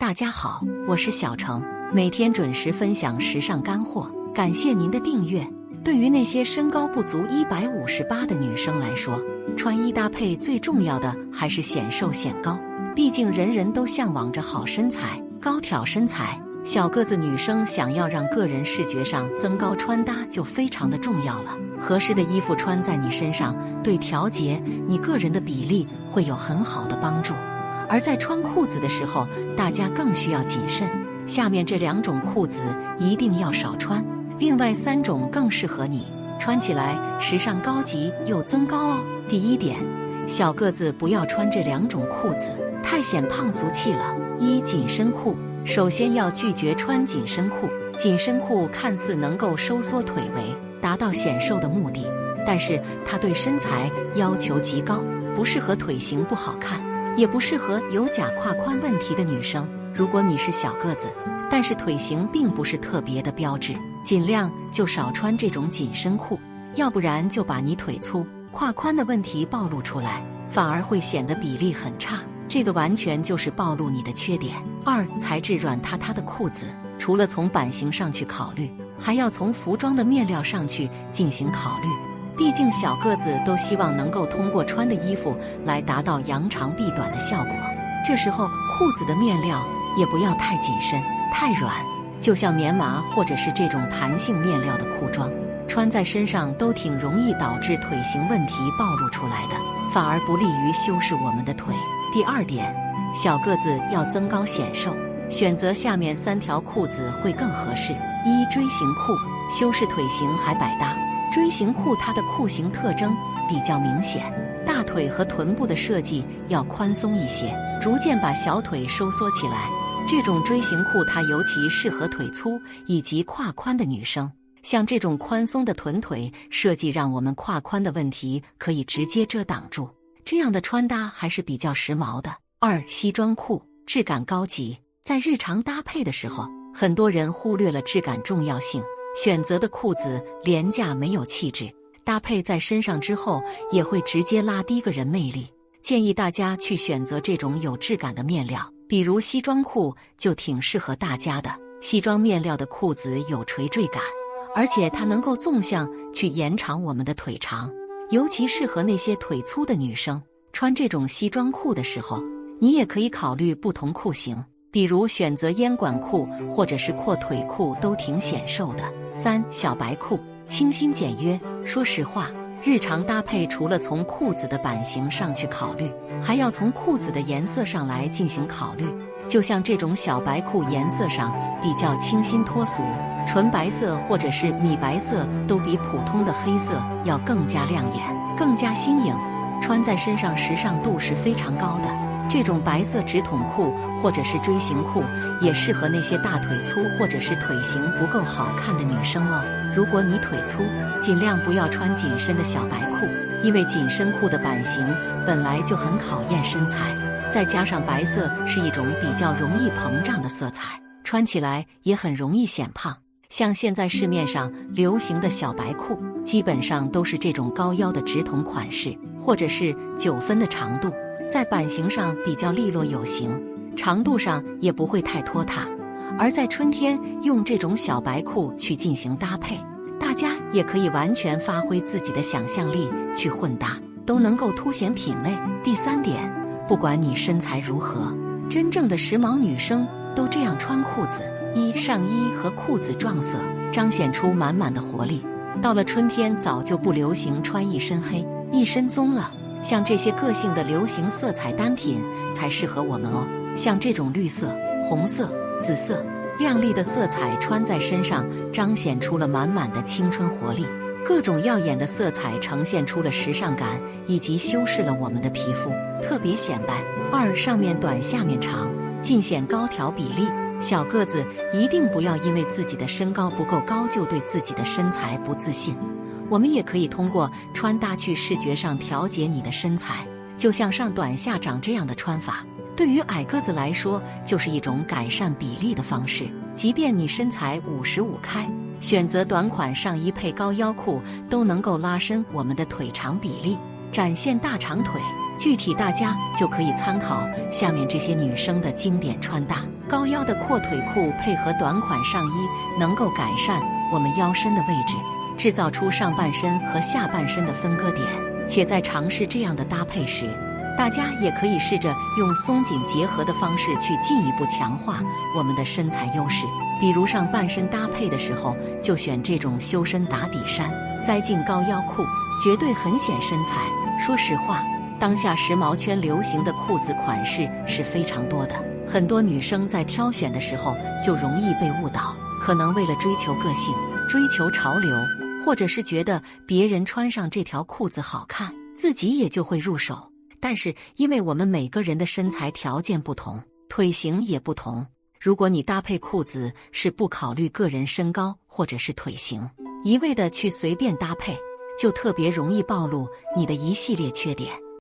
大家好，我是小程，每天准时分享时尚干货，感谢您的订阅。对于那些身高不足一百五十八的女生来说，穿衣搭配最重要的还是显瘦显高。毕竟人人都向往着好身材、高挑身材。小个子女生想要让个人视觉上增高，穿搭就非常的重要了。合适的衣服穿在你身上，对调节你个人的比例会有很好的帮助。而在穿裤子的时候，大家更需要谨慎。下面这两种裤子一定要少穿，另外三种更适合你，穿起来时尚高级又增高哦。第一点，小个子不要穿这两种裤子，太显胖俗气了。一紧身裤，首先要拒绝穿紧身裤。紧身裤看似能够收缩腿围，达到显瘦的目的，但是它对身材要求极高，不适合腿型不好看。也不适合有假胯宽问题的女生。如果你是小个子，但是腿型并不是特别的标致，尽量就少穿这种紧身裤，要不然就把你腿粗、胯宽的问题暴露出来，反而会显得比例很差。这个完全就是暴露你的缺点。二、材质软塌塌的裤子，除了从版型上去考虑，还要从服装的面料上去进行考虑。毕竟小个子都希望能够通过穿的衣服来达到扬长避短的效果。这时候裤子的面料也不要太紧身、太软，就像棉麻或者是这种弹性面料的裤装，穿在身上都挺容易导致腿型问题暴露出来的，反而不利于修饰我们的腿。第二点，小个子要增高显瘦，选择下面三条裤子会更合适：一、锥形裤，修饰腿型还百搭。锥形裤它的裤型特征比较明显，大腿和臀部的设计要宽松一些，逐渐把小腿收缩起来。这种锥形裤它尤其适合腿粗以及胯宽的女生。像这种宽松的臀腿设计，让我们胯宽的问题可以直接遮挡住。这样的穿搭还是比较时髦的。二西装裤质感高级，在日常搭配的时候，很多人忽略了质感重要性。选择的裤子廉价没有气质，搭配在身上之后也会直接拉低个人魅力。建议大家去选择这种有质感的面料，比如西装裤就挺适合大家的。西装面料的裤子有垂坠感，而且它能够纵向去延长我们的腿长，尤其适合那些腿粗的女生。穿这种西装裤的时候，你也可以考虑不同裤型。比如选择烟管裤或者是阔腿裤都挺显瘦的。三小白裤清新简约。说实话，日常搭配除了从裤子的版型上去考虑，还要从裤子的颜色上来进行考虑。就像这种小白裤，颜色上比较清新脱俗，纯白色或者是米白色都比普通的黑色要更加亮眼、更加新颖，穿在身上时尚度是非常高的。这种白色直筒裤或者是锥形裤，也适合那些大腿粗或者是腿型不够好看的女生哦。如果你腿粗，尽量不要穿紧身的小白裤，因为紧身裤的版型本来就很考验身材，再加上白色是一种比较容易膨胀的色彩，穿起来也很容易显胖。像现在市面上流行的小白裤，基本上都是这种高腰的直筒款式，或者是九分的长度。在版型上比较利落有型，长度上也不会太拖沓。而在春天用这种小白裤去进行搭配，大家也可以完全发挥自己的想象力去混搭，都能够凸显品味。第三点，不管你身材如何，真正的时髦女生都这样穿裤子：一上衣和裤子撞色，彰显出满满的活力。到了春天，早就不流行穿一身黑、一身棕了。像这些个性的流行色彩单品才适合我们哦。像这种绿色、红色、紫色，亮丽的色彩穿在身上，彰显出了满满的青春活力。各种耀眼的色彩呈现出了时尚感，以及修饰了我们的皮肤，特别显白。二上面短下面长，尽显高挑比例。小个子一定不要因为自己的身高不够高就对自己的身材不自信。我们也可以通过穿搭去视觉上调节你的身材，就像上短下长这样的穿法，对于矮个子来说就是一种改善比例的方式。即便你身材五十五开，选择短款上衣配高腰裤，都能够拉伸我们的腿长比例，展现大长腿。具体大家就可以参考下面这些女生的经典穿搭。高腰的阔腿裤配合短款上衣，能够改善我们腰身的位置，制造出上半身和下半身的分割点。且在尝试这样的搭配时，大家也可以试着用松紧结合的方式去进一步强化我们的身材优势。比如上半身搭配的时候，就选这种修身打底衫，塞进高腰裤，绝对很显身材。说实话，当下时髦圈流行的裤子款式是非常多的，很多女生在挑选的时候就容易被误导，可能为了追求个性、追求潮流，或者是觉得别人穿上这条裤子好看，自己也就会入手。但是，因为我们每个人的身材条件不同，腿型也不同，如果你搭配裤子是不考虑个人身高或者是腿型，一味的去随便搭配，就特别容易暴露你的一系列缺点。